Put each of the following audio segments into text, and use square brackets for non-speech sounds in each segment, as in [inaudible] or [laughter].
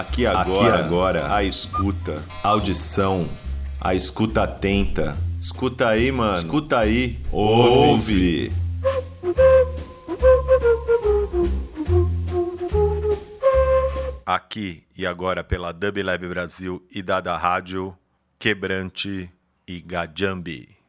Aqui agora, Aqui agora, a escuta, audição, a escuta atenta. Escuta aí, mano. Escuta aí. Ouve. Aqui e agora pela Dub Lab Brasil e Dada Rádio, Quebrante e Gajambi.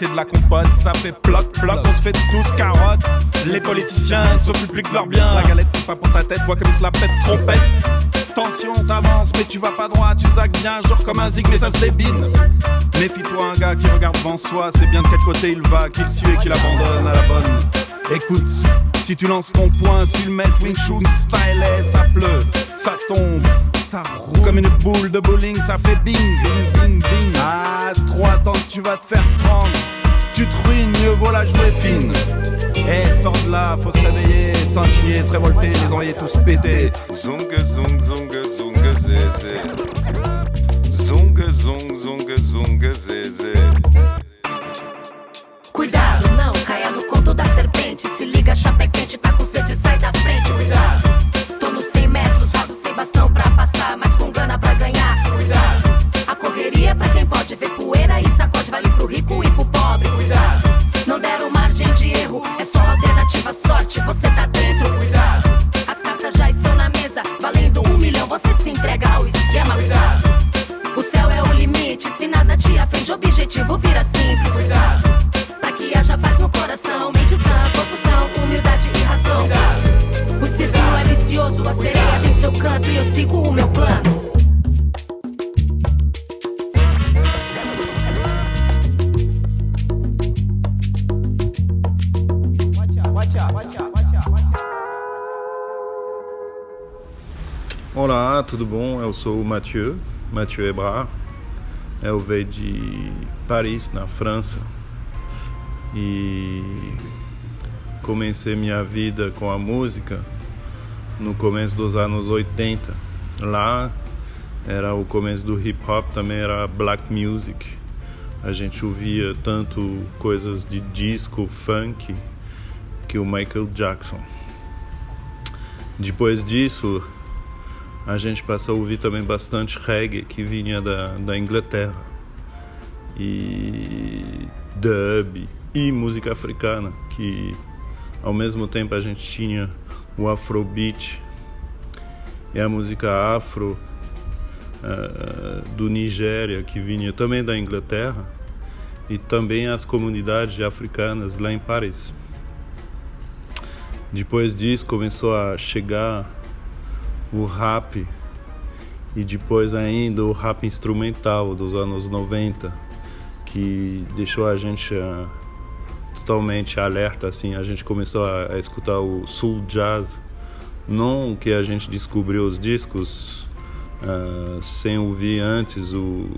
c'est de la compote. Ça fait ploc, ploc, on se fait tous carottes. Les politiciens ne s'occupent plus que leur bien. La galette, c'est pas pour ta tête, vois comme ils se la pètent trompette. Tension, t'avances, mais tu vas pas droit, tu zagues bien, genre comme un zig, mais ça se débine. Méfie-toi, un gars qui regarde devant soi, c'est bien de quel côté il va, qu'il suit et qu'il abandonne à la bonne. Écoute, si tu lances ton poing, s'il met Wing Chun style, eh, ça pleut, ça tombe ça roule comme une boule de bowling, ça fait bing, bing, bing, bing. Ah, trop attends tu vas te faire prendre. Tu te ruines, mieux vaut la jouer fine. Eh, sors de là, faut se réveiller, s'indigner, se révolter, les envoyer tous péter. Zung, zung, zung, zung, zézé. Zung, zung, zung, zung, zézé. chapa é quente, tá com pode ver poeira e sacode, vale pro rico e pro pobre. Cuidado. Não deram margem de erro, é só alternativa sorte, você tá dentro. Cuidado. As cartas já estão na mesa, valendo um milhão, você se entrega ao esquema. Cuidado. O céu é o limite, se nada te aflige, objetivo vira simples. Cuidado. Pra que haja paz no coração, mente sã, corpo são, humildade e razão. O círculo é vicioso, a sereia tem seu canto e eu sigo o meu plano. Olá, tudo bom? Eu sou o Mathieu, Mathieu Ebrard. Eu venho de Paris, na França. E comecei minha vida com a música no começo dos anos 80. Lá era o começo do hip hop, também era black music. A gente ouvia tanto coisas de disco, funk, que o Michael Jackson. Depois disso, a gente passou a ouvir também bastante reggae que vinha da, da Inglaterra. E dub e música africana, que ao mesmo tempo a gente tinha o Afrobeat e a música afro uh, do Nigéria, que vinha também da Inglaterra, e também as comunidades africanas lá em Paris. Depois disso começou a chegar o rap e depois ainda o rap instrumental dos anos 90, que deixou a gente uh, totalmente alerta, assim, a gente começou a, a, escutar o soul jazz, não que a gente descobriu os discos uh, sem ouvir antes o,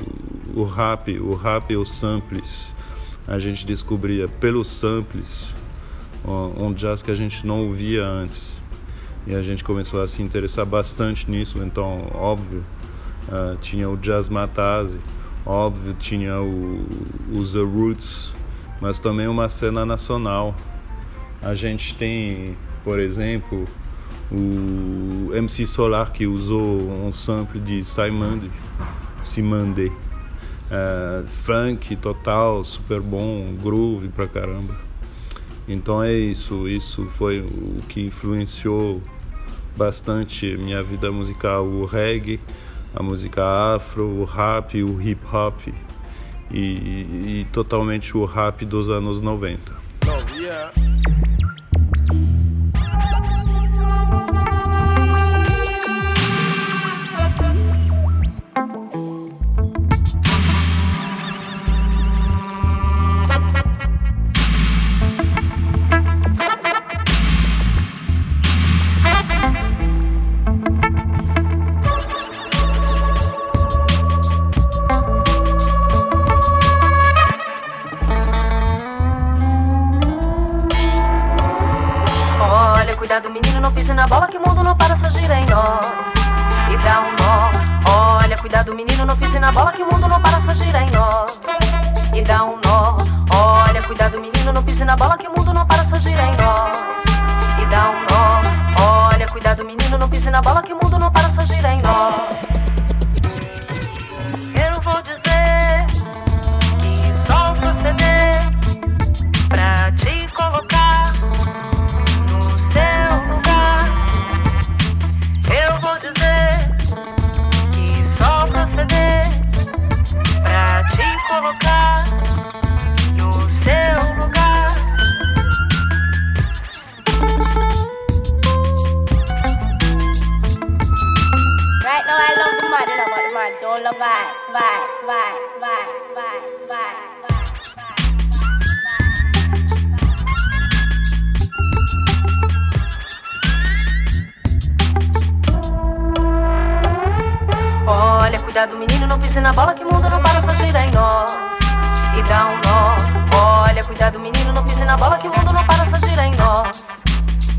o rap, o rap e os samples, a gente descobria pelos samples um jazz que a gente não ouvia antes e a gente começou a se interessar bastante nisso. Então, óbvio, uh, tinha o Jazz Matazzi, óbvio, tinha o, o The Roots, mas também uma cena nacional. A gente tem, por exemplo, o MC Solar que usou um sample de Simande, Simande. Uh, funk total, super bom, groove pra caramba. Então é isso, isso foi o que influenciou bastante minha vida musical, o reggae, a música afro, o rap, o hip hop e, e totalmente o rap dos anos 90. Oh, yeah.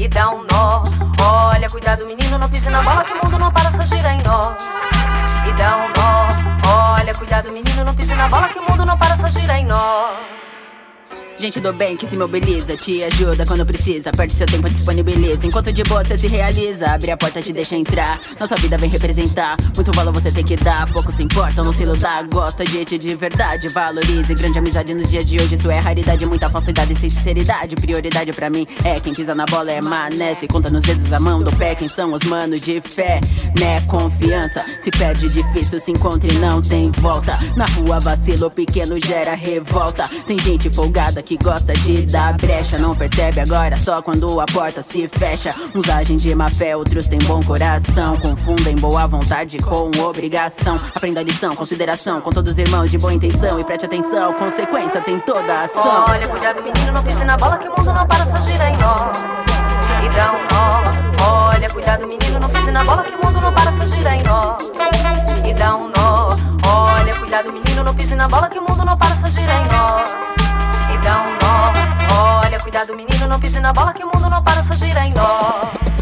e dá um nó. Olha, cuidado, menino, não pise na bola que o mundo não para, só gira em nós. E dá um nó. Olha, cuidado, menino, não pise na bola que o mundo não para, só gira em nós se mobiliza, te ajuda quando precisa. Perde seu tempo, disponibiliza. Enquanto de boa você se realiza, abre a porta, te deixa entrar. Nossa vida vem representar. Muito valor você tem que dar. Pouco se importa, não se lutar. Gosta de ti de verdade, valorize. Grande amizade nos dias de hoje, isso é raridade. Muita falsidade sem sinceridade. Prioridade pra mim é quem pisa na bola, é mané. Se conta nos dedos da mão do pé, quem são os manos de fé, né? Confiança. Se perde difícil, se encontra e não tem volta. Na rua vacilo pequeno gera revolta. Tem gente folgada que gosta de da brecha. Não percebe agora só quando a porta se fecha. Uns agem de má fé, outros têm bom coração. Confundem boa vontade com obrigação. Aprenda a lição, consideração com todos os irmãos de boa intenção. E preste atenção, consequência tem toda a ação. Olha, cuidado, menino, não pise na bola que o mundo não para, só gira em nós. E dá um nó. Olha, cuidado, menino, não pise na bola que o mundo não para, só gira em nós. E dá um nó. Olha, cuidado, menino, não pise na bola que o mundo não para, só gira em nós. E dá um nó. Olha, cuidado, menino, não pise na bola que o mundo não para, só gira em nós.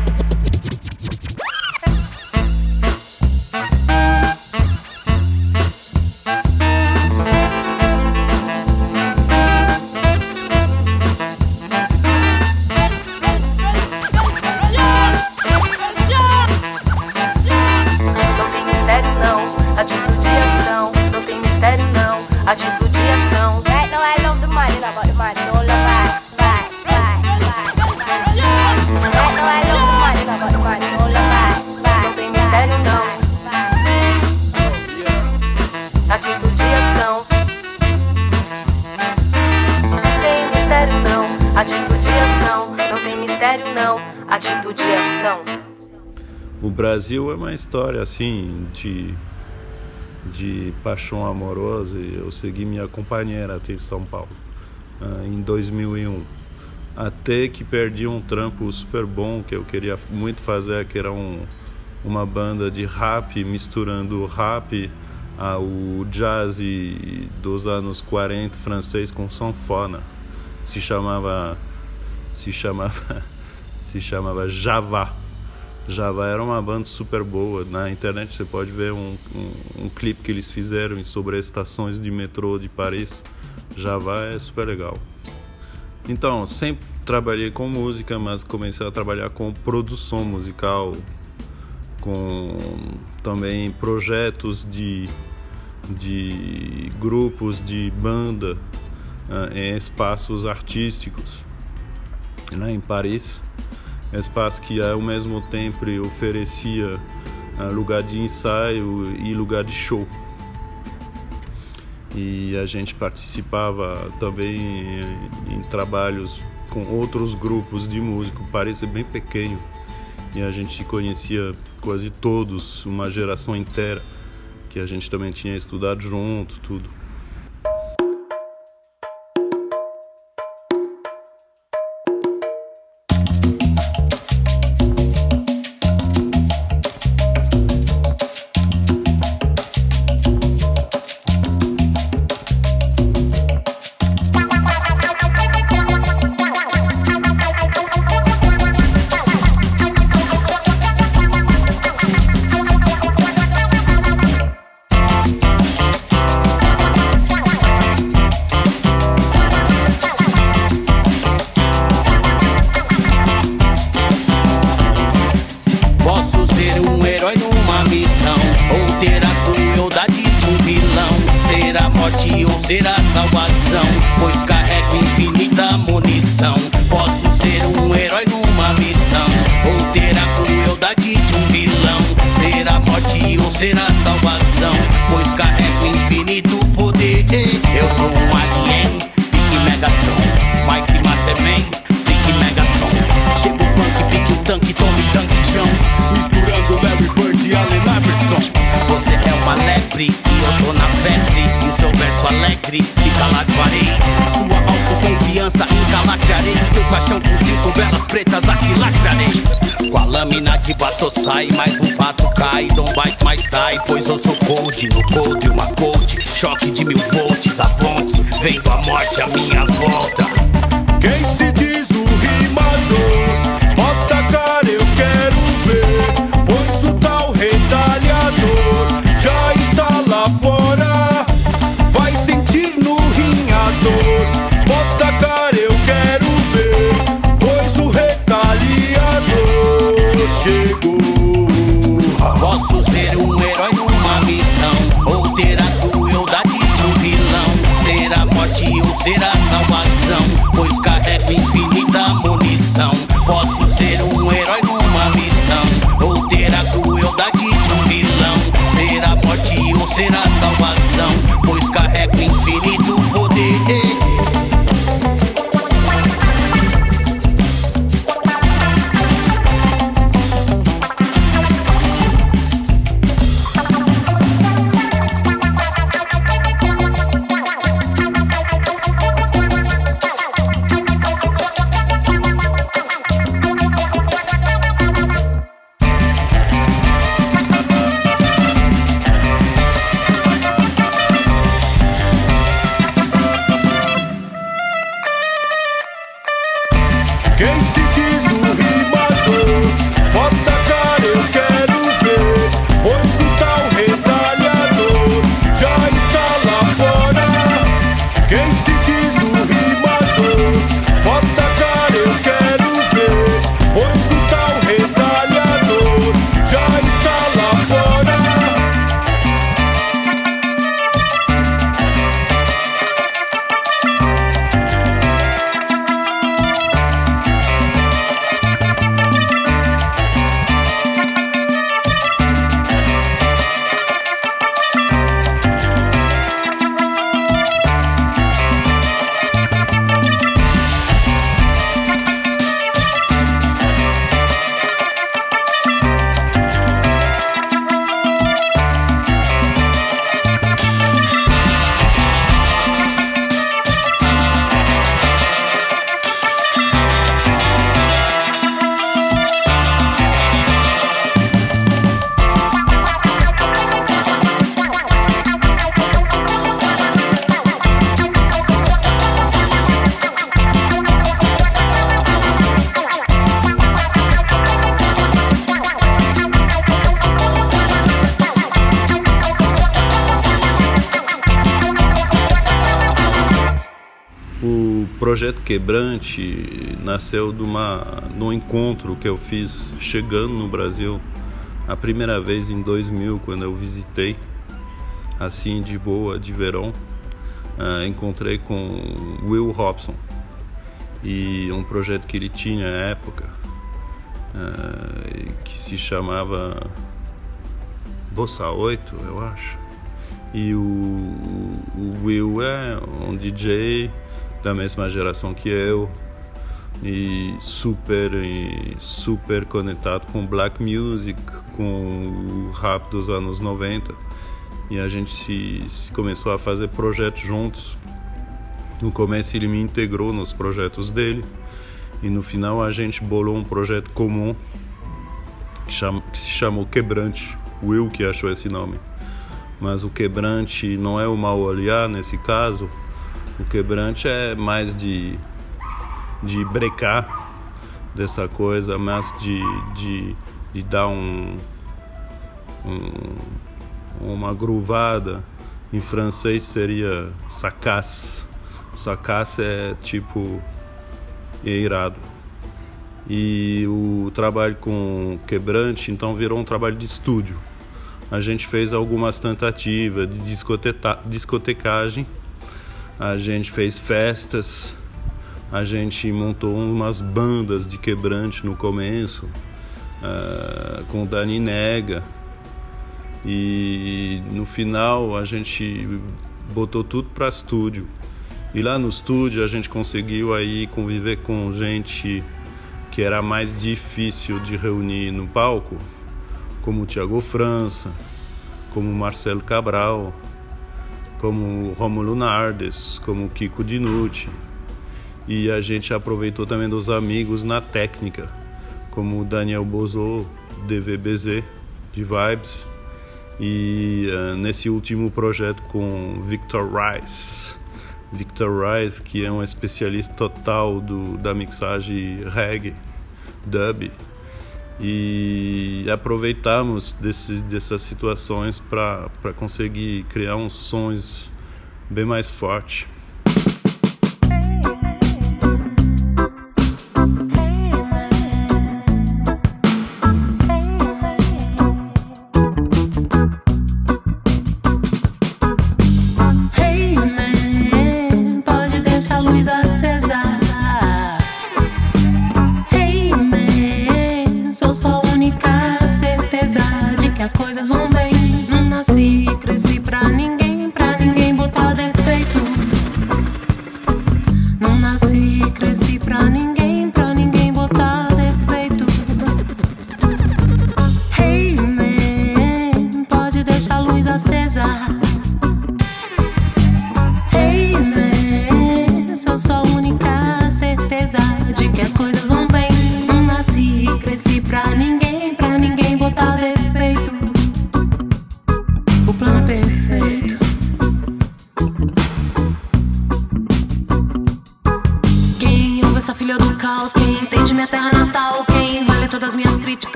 Brasil é uma história assim de de paixão amorosa e eu segui minha companheira até São Paulo uh, em 2001 até que perdi um trampo super bom que eu queria muito fazer que era um, uma banda de rap misturando rap ao jazz dos anos 40 francês com sanfona. Se chamava se chamava [laughs] se chamava Java Java era uma banda super boa. Na internet você pode ver um, um, um clipe que eles fizeram sobre estações de metrô de Paris. Java é super legal. Então, sempre trabalhei com música, mas comecei a trabalhar com produção musical, com também projetos de, de grupos de banda uh, em espaços artísticos né, em Paris espaço que ao mesmo tempo oferecia uh, lugar de ensaio e lugar de show. E a gente participava também em, trabalhos com outros grupos de músico, parecia bem pequeno. E a gente conhecia quase todos, uma geração inteira, que a gente também tinha estudado junto, tudo. Ser Quebrante nasceu de, uma, de um encontro que eu fiz chegando no Brasil a primeira vez em 2000, quando eu visitei, assim de boa, de verão. Uh, encontrei com Will Robson e um projeto que ele tinha à época, uh, que se chamava Bossa 8, eu acho. E o, o Will é um DJ da mesma geração que eu e super super conectado com black music, com o rap dos anos 90. E a gente se, se começou a fazer projetos juntos. No começo ele me integrou nos projetos dele e no final a gente bolou um projeto comum que, chama, que se chamou Quebrante. Will que achou esse nome. Mas o Quebrante não é o mal olhar nesse caso, o quebrante é mais de, de brecar dessa coisa, mais de, de, de dar um, um, uma gruvada. Em francês seria sacasse. Sacasse é tipo irado. E o trabalho com quebrante então virou um trabalho de estúdio. A gente fez algumas tentativas de discotecagem a gente fez festas, a gente montou umas bandas de quebrante no começo, uh, com o Dani Nega. E no final a gente botou tudo para estúdio. E lá no estúdio a gente conseguiu aí conviver com gente que era mais difícil de reunir no palco, como o Thiago França, como o Marcelo Cabral, como Romulo Nardes, como Kiko Dinucci. E a gente aproveitou também dos amigos na técnica, como Daniel Bozo, DVBZ, de Vibes. E uh, nesse último projeto com Victor Rice. Victor Rice, que é um especialista total do, da mixagem reggae, dub e aproveitamos desse, dessas situações para conseguir criar uns sons bem mais fortes.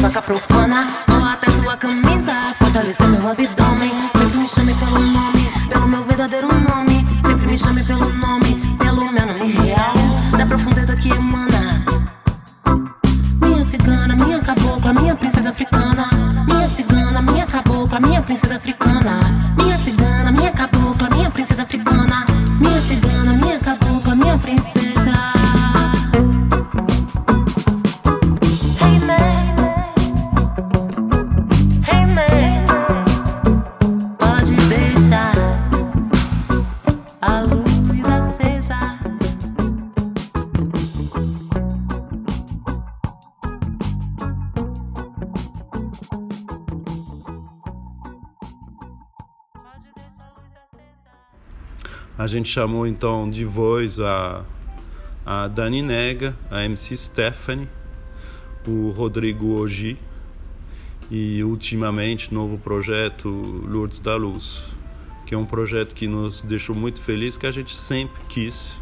vaca profana. Gente chamou então de voz a, a Dani Nega, a MC Stephanie, o Rodrigo Ogi e ultimamente novo projeto Lourdes da Luz, que é um projeto que nos deixou muito felizes, que a gente sempre quis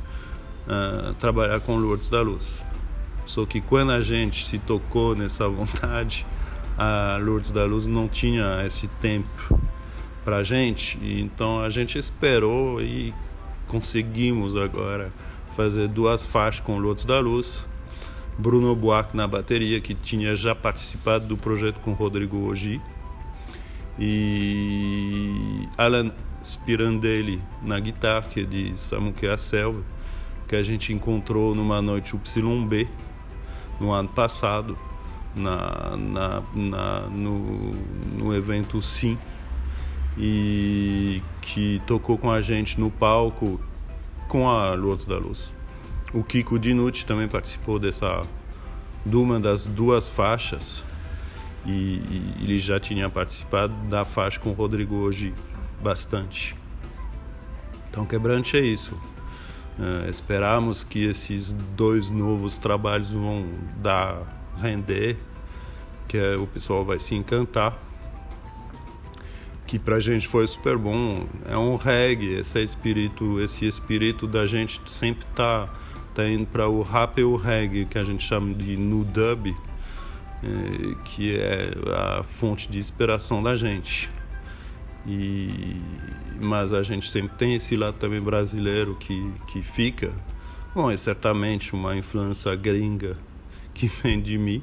uh, trabalhar com Lourdes da Luz. Só que quando a gente se tocou nessa [laughs] vontade, a Lourdes da Luz não tinha esse tempo para gente, então a gente esperou e conseguimos agora fazer duas faixas com Lourdes da Luz. Bruno Buarque na bateria, que tinha já participado do projeto com Rodrigo Ogi, e Alan Spirandelli na guitarra, que é de Samuque a Selva, que a gente encontrou numa noite YB no ano passado, na, na, na no, no evento Sim, e que tocou com a gente no palco com a Lourdes da Luz. O Kiko Dinucci também participou dessa de uma das duas faixas e, e, ele já tinha participado da faixa com o Rodrigo hoje bastante. Então quebrante é isso. Uh, esperamos que esses dois novos trabalhos vão dar render, que é, o pessoal vai se encantar. Que pra gente foi super bom. É um reggae, esse espírito, esse espírito da gente sempre tá tá indo para o rap e o reggae, que a gente chama de nu dub, é, que é a fonte de inspiração da gente. E, mas a gente sempre tem esse lado também brasileiro que, que fica. Bom, é certamente uma influência gringa que [laughs] vem de mim,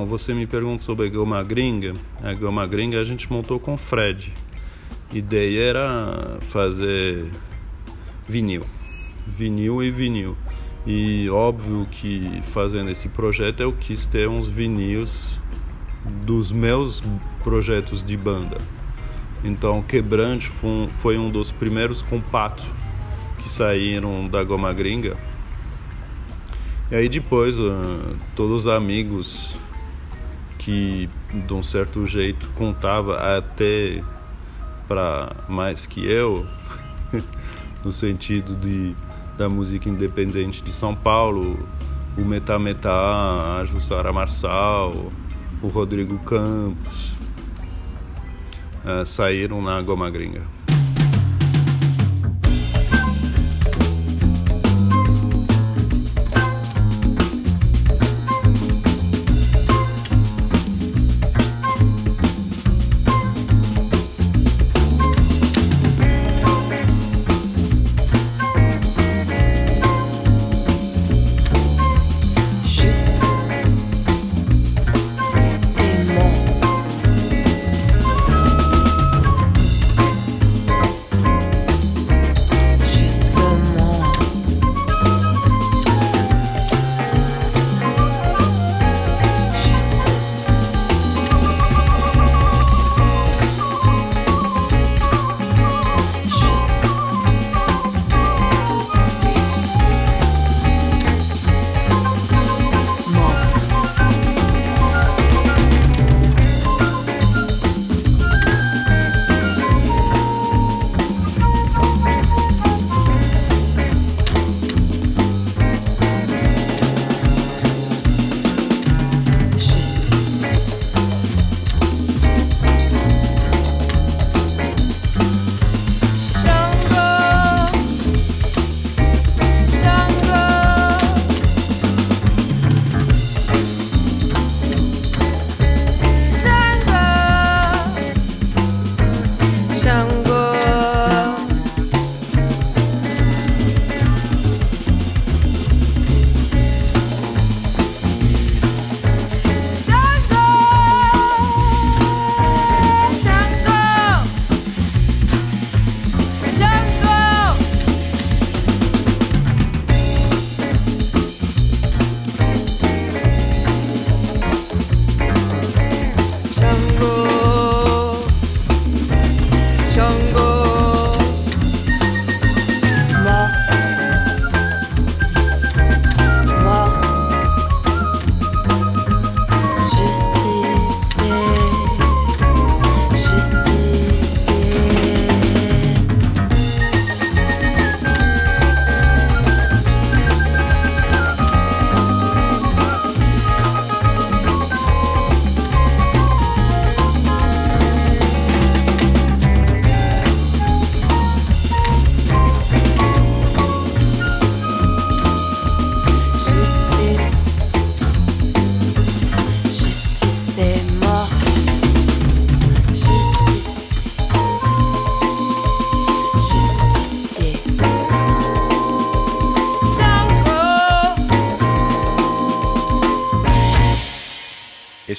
Então, você me pergunta sobre a Goma Gringa. A Goma Gringa a gente montou com o Fred. A ideia era fazer vinil. Vinil e vinil. E óbvio que fazendo esse projeto eu quis ter uns vinis dos meus projetos de banda. Então, Quebrante foi um dos primeiros compactos que saíram da Goma Gringa. E aí depois, uh, todos os amigos que de um certo jeito contava até para mais que eu, [laughs] no sentido de da música independente de São Paulo, o Metá Metá, a Jussara Marçal, o Rodrigo Campos, uh, saíram na Goma Gringa.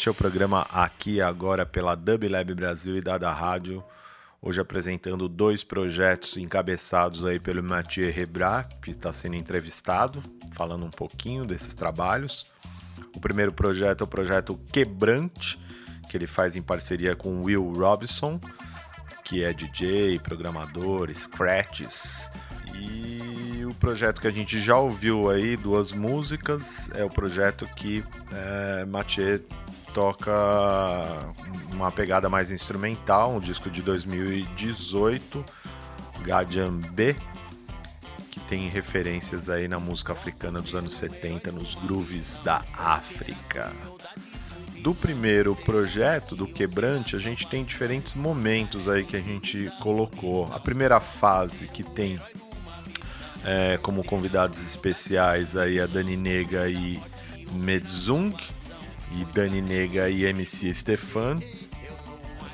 Este é o programa Aqui Agora pela Dub Lab Brasil e Dada Rádio. Hoje apresentando dois projetos encabeçados aí pelo Mathieu Rebra, que está sendo entrevistado, falando um pouquinho desses trabalhos. O primeiro projeto é o projeto Quebrante, que ele faz em parceria com Will Robinson, que é DJ, programador, scratches. E o projeto que a gente já ouviu aí, duas músicas, é o projeto que é, Mathieu toca uma pegada mais instrumental, um disco de 2018, B, que tem referências aí na música africana dos anos 70, nos grooves da África. Do primeiro projeto, do Quebrante, a gente tem diferentes momentos aí que a gente colocou. A primeira fase que tem é, como convidados especiais aí a Dani Nega e Medzung, e Dani Nega e MC Stefan.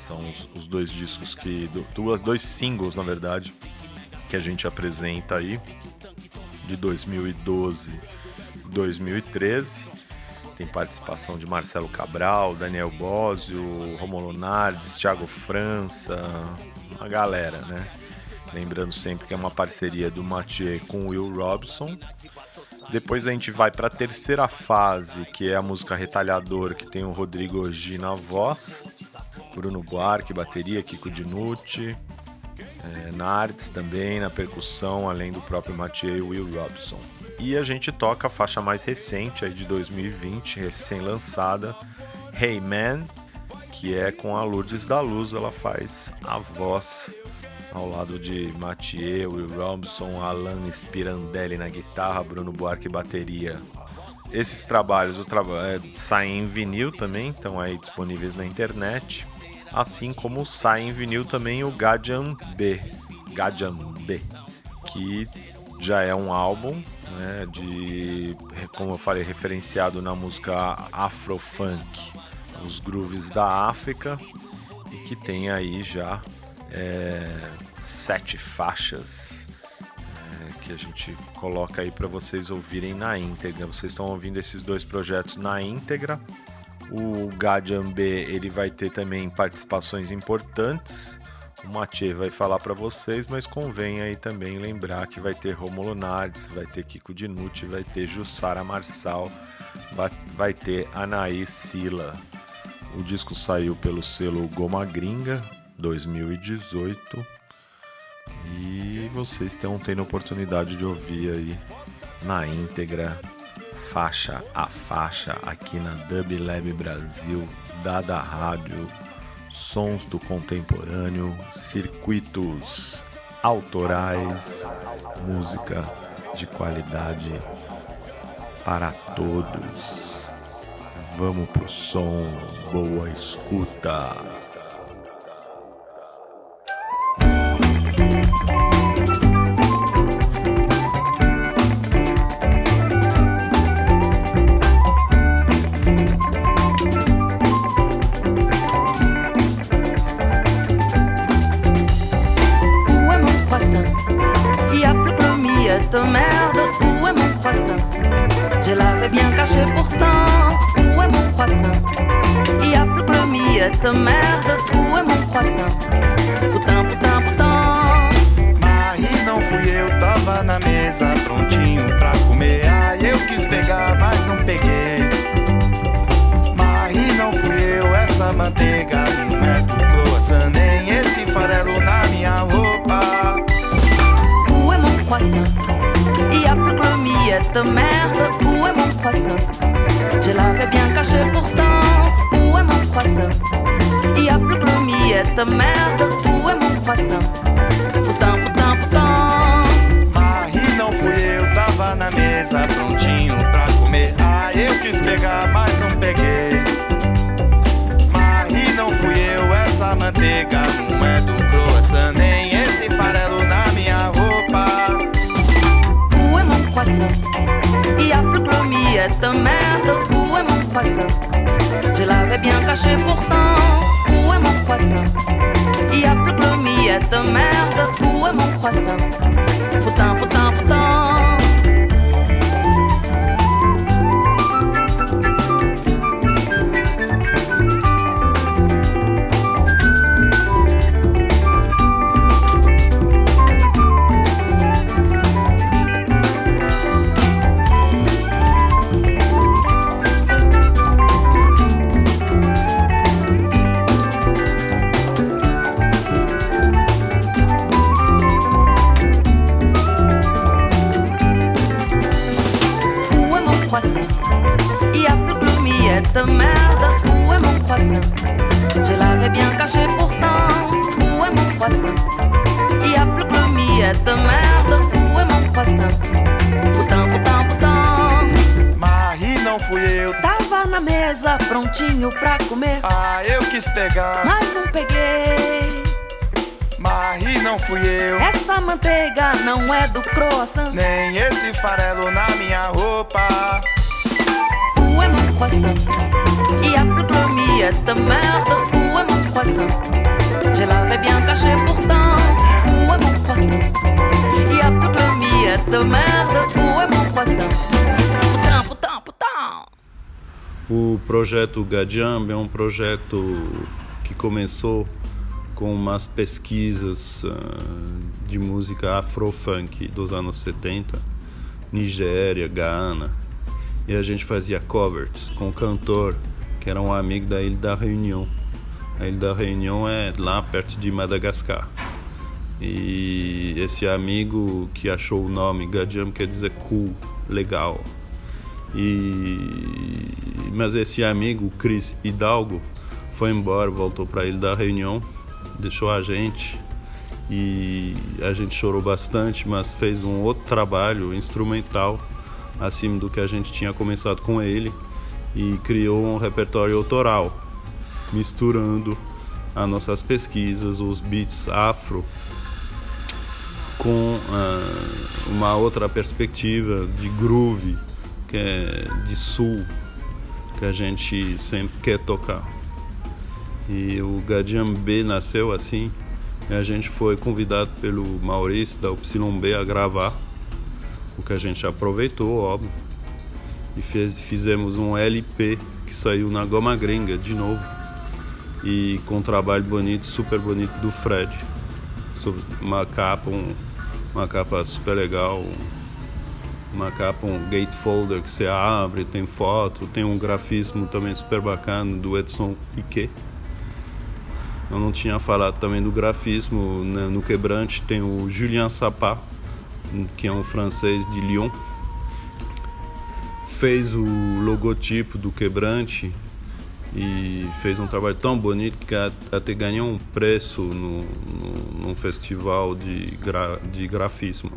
São os, os dois discos que. Duas, dois singles, na verdade, que a gente apresenta aí, de 2012 e 2013. tem participação de Marcelo Cabral, Daniel Bosio, Romulo Nardes, Thiago França, uma galera, né? Lembrando sempre que é uma parceria do Mathieu com o Will Robson. Depois a gente vai para a terceira fase, que é a música Retalhador, que tem o Rodrigo Ogi na voz, Bruno Buarque, bateria, Kiko Dinucci, é, na também, na percussão, além do próprio Mathieu e Will Robson. E a gente toca a faixa mais recente, aí de 2020, recém-lançada, Hey Man, que é com a Lourdes da Luz, ela faz a voz ao lado de Mathieu, Will Robson, Alan Spirandelli na guitarra, Bruno Buarque bateria. Esses trabalhos é, saem em vinil também, estão aí disponíveis na internet assim como sai em vinil também o Gadian B, Gadian B, que já é um álbum né, de, como eu falei, referenciado na música Afrofunk, os grooves da África, e que tem aí já é, sete faixas é, que a gente coloca aí para vocês ouvirem na íntegra. Vocês estão ouvindo esses dois projetos na íntegra. O Gadiambe ele vai ter também participações importantes. O Mathieu vai falar para vocês, mas convém aí também lembrar que vai ter Romulo Nardes, vai ter Kiko Dinucci, vai ter Jussara Marçal, vai, ter Anaís Sila. O disco saiu pelo selo Goma Gringa 2018 e vocês estão tendo a oportunidade de ouvir aí na íntegra faixa a faixa aqui na Dub Lab Brasil, Dada Rádio, sons do contemporâneo, circuitos autorais, música de qualidade para todos. Vamos pro som, boa escuta. Caché pourtant, où est mon croissant? Il y a plus que miette, merde, où est mon croissant? Putain, putain, putain Mas não fui eu, tava na mesa, prontinho pra comer. Ai, eu quis pegar, mas não peguei. Mas não fui eu, essa manteiga não é do croissant Nem esse farelo na minha roupa. Où est mon croissant? Il y a plus que le miette, merde, où est mon croissant? Je l'avais bien caché pourtant, où est mon croissant? Il y a plus que le miette, merde, où est mon croissant? Putain, putain, putain Mas não fui eu, tava na mesa prontinho pra comer. Ah, eu quis pegar, mas não peguei. Mas não fui eu, essa manteiga não é do Je l'avais bien caché pourtant, où est mon croissant? Il y a plus que le merde, où est mon croissant? Prontinho pra comer. Ah, eu quis pegar, mas não peguei. Mas não fui eu. Essa manteiga não é do croissant. Nem esse farelo na minha roupa. Où est mon croissant y a plus que le miette, merde. Où est mon croissant Je l'avais bien caché pourtant. Où est mon croissant y a plus que le miette, merde. Où est mon croissant O projeto Gadiamb é um projeto que começou com umas pesquisas uh, de música afro-funk dos anos 70, Nigéria, Ghana, e a gente fazia covers com um cantor que era um amigo da Ilha da Reunião. A Ilha da Reunião é lá perto de Madagascar. E esse amigo que achou o nome Gadiam quer dizer cool, legal. E mas esse amigo, Chris Hidalgo, foi embora, voltou para Ilha da Reunião, deixou a gente e a gente chorou bastante, mas fez um outro trabalho instrumental acima do que a gente tinha começado com ele e criou um repertório autoral, misturando as nossas pesquisas, os beats afro com uh, uma outra perspectiva de groove, que é de sul, que a gente sempre quer tocar. E o Gadiambê nasceu assim, e a gente foi convidado pelo Maurício da Upsilon B a gravar, o que a gente aproveitou, óbvio. E fez, fizemos um LP que saiu na Goma Gringa de novo. E com um trabalho bonito, super bonito do Fred. Uma capa, um, uma capa super legal, uma capa, um gatefolder que você abre, tem foto, tem um grafismo também super bacana do Edson Piquet. Eu não tinha falado também do grafismo, né? no quebrante tem o Julien Sapá, que é um francês de Lyon. Fez o logotipo do quebrante e fez um trabalho tão bonito que até ganhou um preço no, no, num festival de, gra, de grafismo.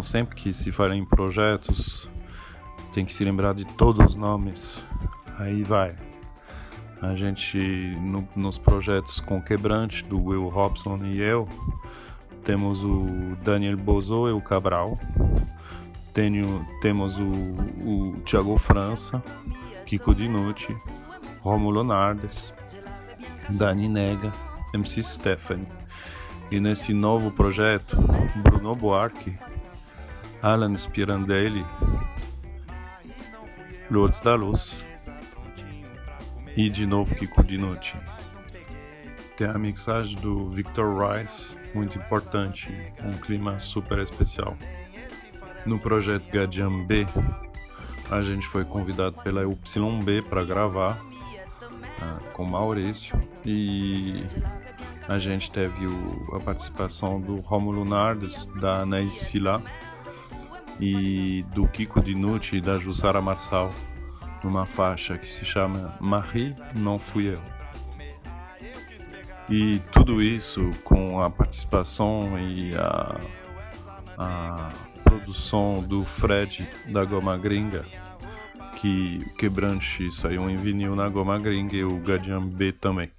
Então, sempre que se fala em projetos, tem que se lembrar de todos os nomes. Aí vai. A gente, no, nos projetos com Quebrante, do Will Robson e eu, temos o Daniel Bozo e o Cabral. Tenho, temos o, o Thiago França, Kiko Dinucci, Romulo Nardes, Dani Nega, MC Stephanie. E nesse novo projeto, Bruno Buarque, Alan Spirandelli, Lourdes da Luz e de novo Kiko Dinucci. Tem a mixagem do Victor Rice, muito importante, um clima super especial. No projeto Gadiam B, a gente foi convidado pela YB para gravar uh, com Maurício e a gente teve o, a participação do Romulo Nardes, da Anaís Sila e do Kiko Dinucci e da Jussara Marçal numa faixa que se chama Marie Não Fui Eu. E tudo isso com a participação e a, a produção do Fred da Goma Gringa, que o Quebrante saiu em vinil na Goma Gringa e o Gadian B também.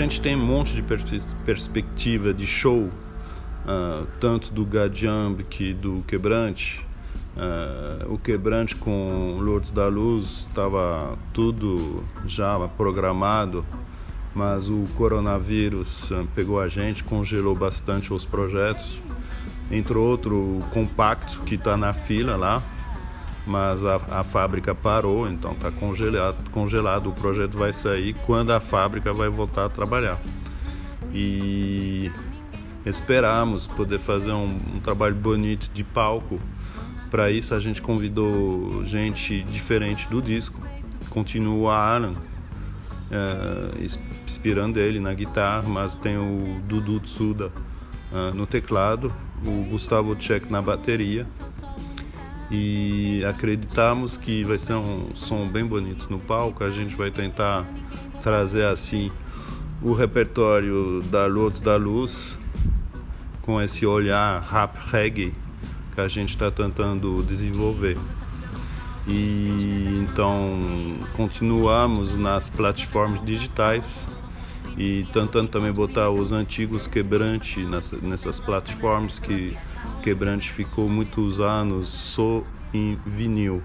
Gente tem um monte de pers perspectiva de show, uh, tanto do Gadiambe que do Quebrante. Uh, o Quebrante com Lourdes da Luz estava tudo já programado, mas o coronavírus uh, pegou a gente, congelou bastante os projetos. Entre outro, o Compacto, que está na fila lá, mas a, a fábrica parou, então está congelado, congelado. O projeto vai sair quando a fábrica vai voltar a trabalhar. E esperamos poder fazer um, um trabalho bonito de palco. Para isso a gente convidou gente diferente do disco. Continua Alan, é, inspirando ele na guitarra, mas tem o Dudu Tsuda é, no teclado, o Gustavo Tchek na bateria e acreditamos que vai ser um som bem bonito no palco. A gente vai tentar trazer assim o repertório da Luz da Luz com esse olhar rap reggae que a gente está tentando desenvolver. E então continuamos nas plataformas digitais e tentando também botar os antigos quebrantes nessas, nessas plataformas que quebrante ficou muitos anos só em vinil.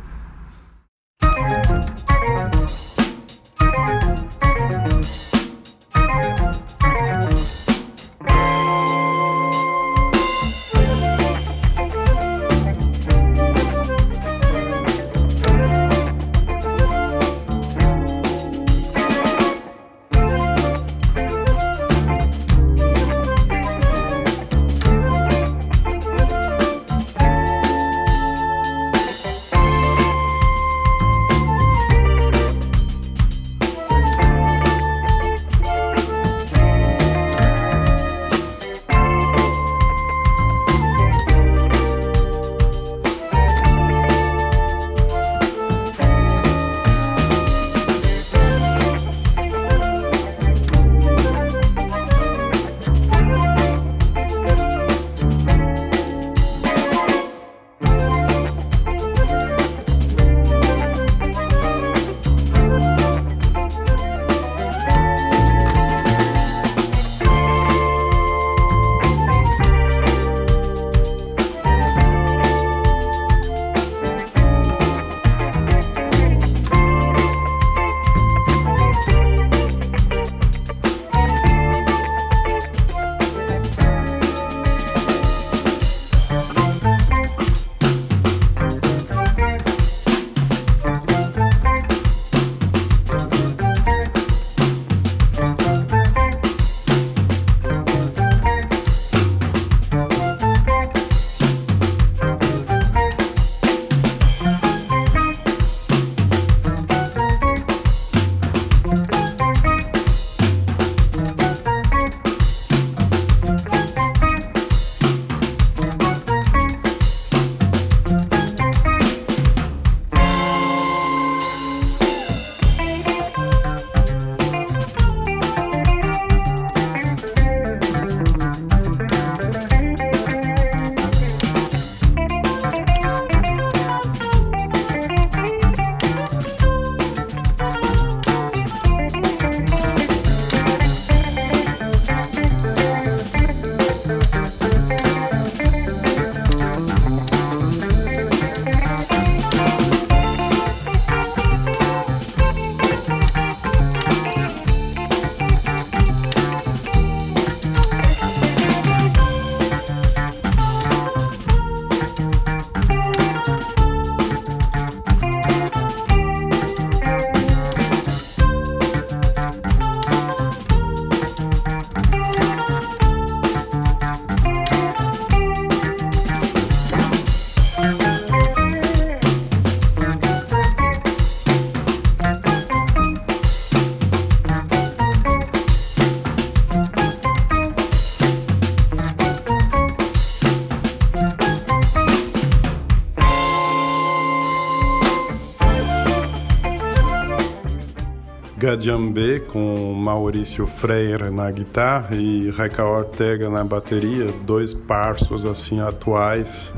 Gadiambé com Maurício Freire na guitarra e Reca Ortega na bateria, dois parços assim atuais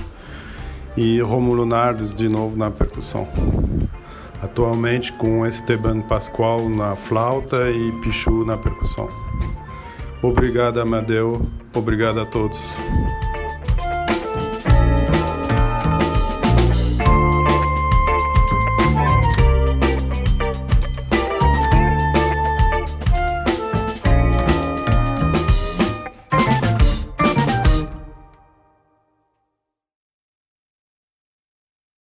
e Romulo Nardes de novo na percussão. atualmente com Esteban Pascoal na flauta e Pichu na percussão. Obrigado, Amadeu. Obrigado a todos.